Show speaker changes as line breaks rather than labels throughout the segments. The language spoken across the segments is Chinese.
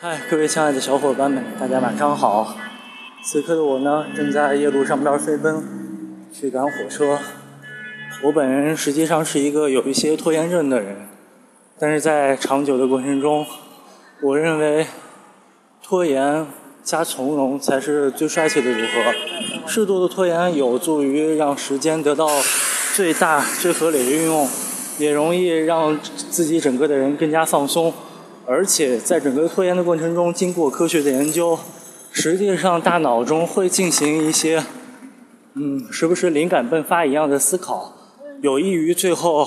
嗨，各位亲爱的小伙伴们，大家晚上好。此刻的我呢，正在夜路上边飞奔，去赶火车。我本人实际上是一个有一些拖延症的人，但是在长久的过程中，我认为拖延加从容才是最帅气的组合。适度的拖延有助于让时间得到最大、最合理的运用，也容易让自己整个的人更加放松。而且在整个拖延的过程中，经过科学的研究，实际上大脑中会进行一些，嗯，时不时灵感迸发一样的思考，有益于最后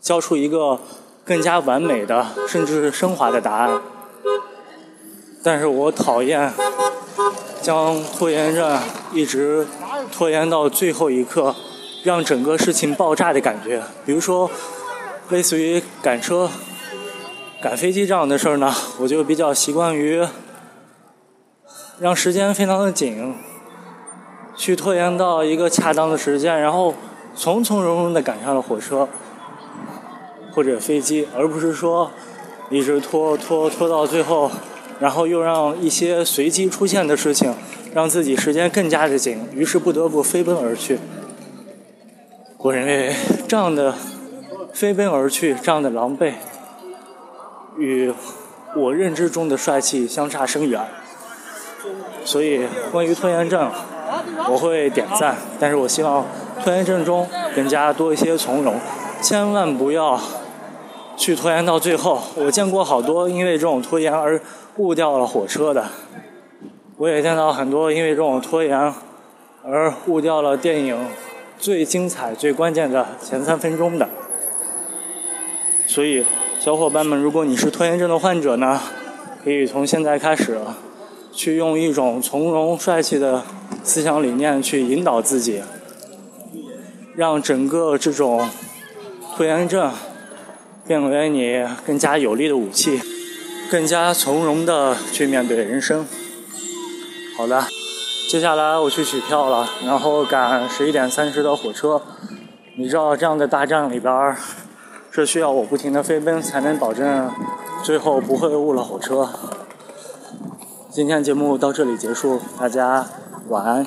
交出一个更加完美的，甚至是升华的答案。但是我讨厌将拖延症一直拖延到最后一刻，让整个事情爆炸的感觉。比如说，类似于赶车。赶飞机这样的事儿呢，我就比较习惯于让时间非常的紧，去拖延到一个恰当的时间，然后从从容容的赶上了火车或者飞机，而不是说一直拖拖拖到最后，然后又让一些随机出现的事情让自己时间更加的紧，于是不得不飞奔而去。我认为这样的飞奔而去，这样的狼狈。与我认知中的帅气相差甚远，所以关于拖延症，我会点赞。但是我希望拖延症中更加多一些从容，千万不要去拖延到最后。我见过好多因为这种拖延而误掉了火车的，我也见到很多因为这种拖延而误掉了电影最精彩、最关键的前三分钟的，所以。小伙伴们，如果你是拖延症的患者呢，可以从现在开始，去用一种从容帅气的思想理念去引导自己，让整个这种拖延症变为你更加有力的武器，更加从容的去面对人生。好的，接下来我去取票了，然后赶十一点三十的火车。你知道这样的大战里边儿。是需要我不停的飞奔，才能保证最后不会误了火车。今天节目到这里结束，大家晚安。